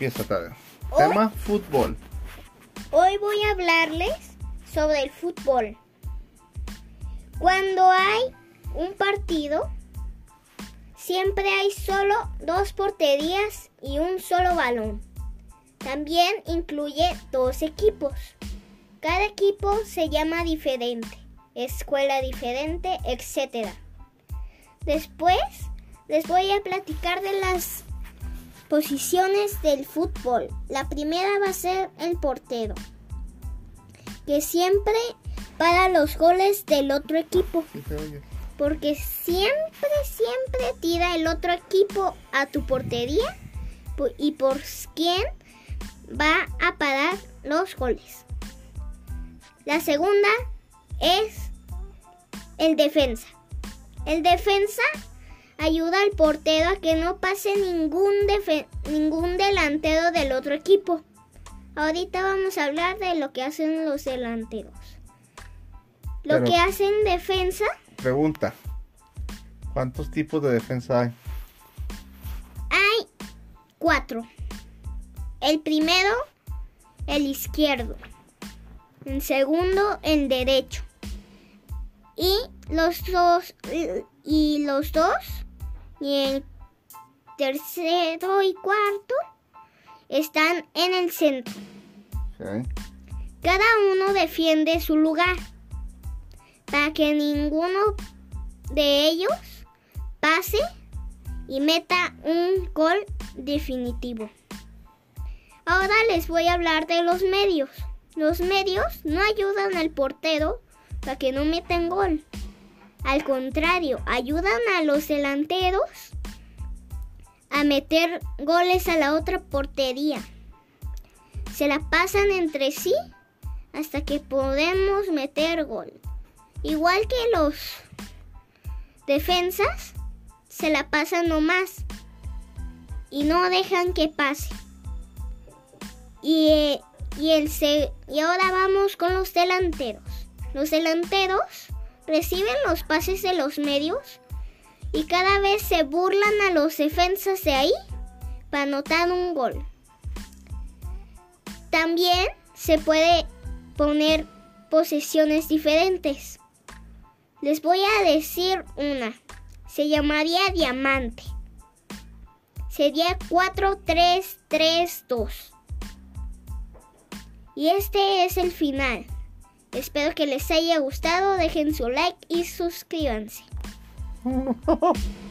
Empieza. Hoy- Tema fútbol. Hoy voy a hablarles sobre el fútbol. Cuando hay un partido, siempre hay solo dos porterías y un solo balón. También incluye dos equipos. Cada equipo se llama diferente, escuela diferente, etc. Después les voy a platicar de las posiciones del fútbol. La primera va a ser el portero, que siempre para los goles del otro equipo, porque siempre, siempre tira el otro equipo a tu portería y por quién va a parar los goles. La segunda es el defensa. El defensa ayuda al portero a que no pase ningún, ningún delantero del otro equipo. Ahorita vamos a hablar de lo que hacen los delanteros. Lo Pero- que hacen defensa, Pregunta. ¿Cuántos tipos de defensa hay? hay cuatro. El primero, el izquierdo. El segundo, el derecho. Y los dos, y los dos, y el tercero y cuarto están en el centro. Cada uno defiende su lugar para que ninguno de ellos pase y meta un gol definitivo. Ahora les voy a hablar de los medios. Los medios no ayudan al portero para que no metan gol. Al contrario, ayudan a los delanteros a meter goles a la otra portería. Se la pasan entre sí hasta que podemos meter gol. Igual que los defensas, se la pasan nomás y no dejan que pase. Y, eh, y, el y ahora vamos con los delanteros. Los delanteros reciben los pases de los medios y cada vez se burlan a los defensas de ahí para anotar un gol. También se puede poner posesiones diferentes. Les voy a decir una. Se llamaría diamante. Sería 4-3-3-2. Y este es el final. Espero que les haya gustado. Dejen su like y suscríbanse.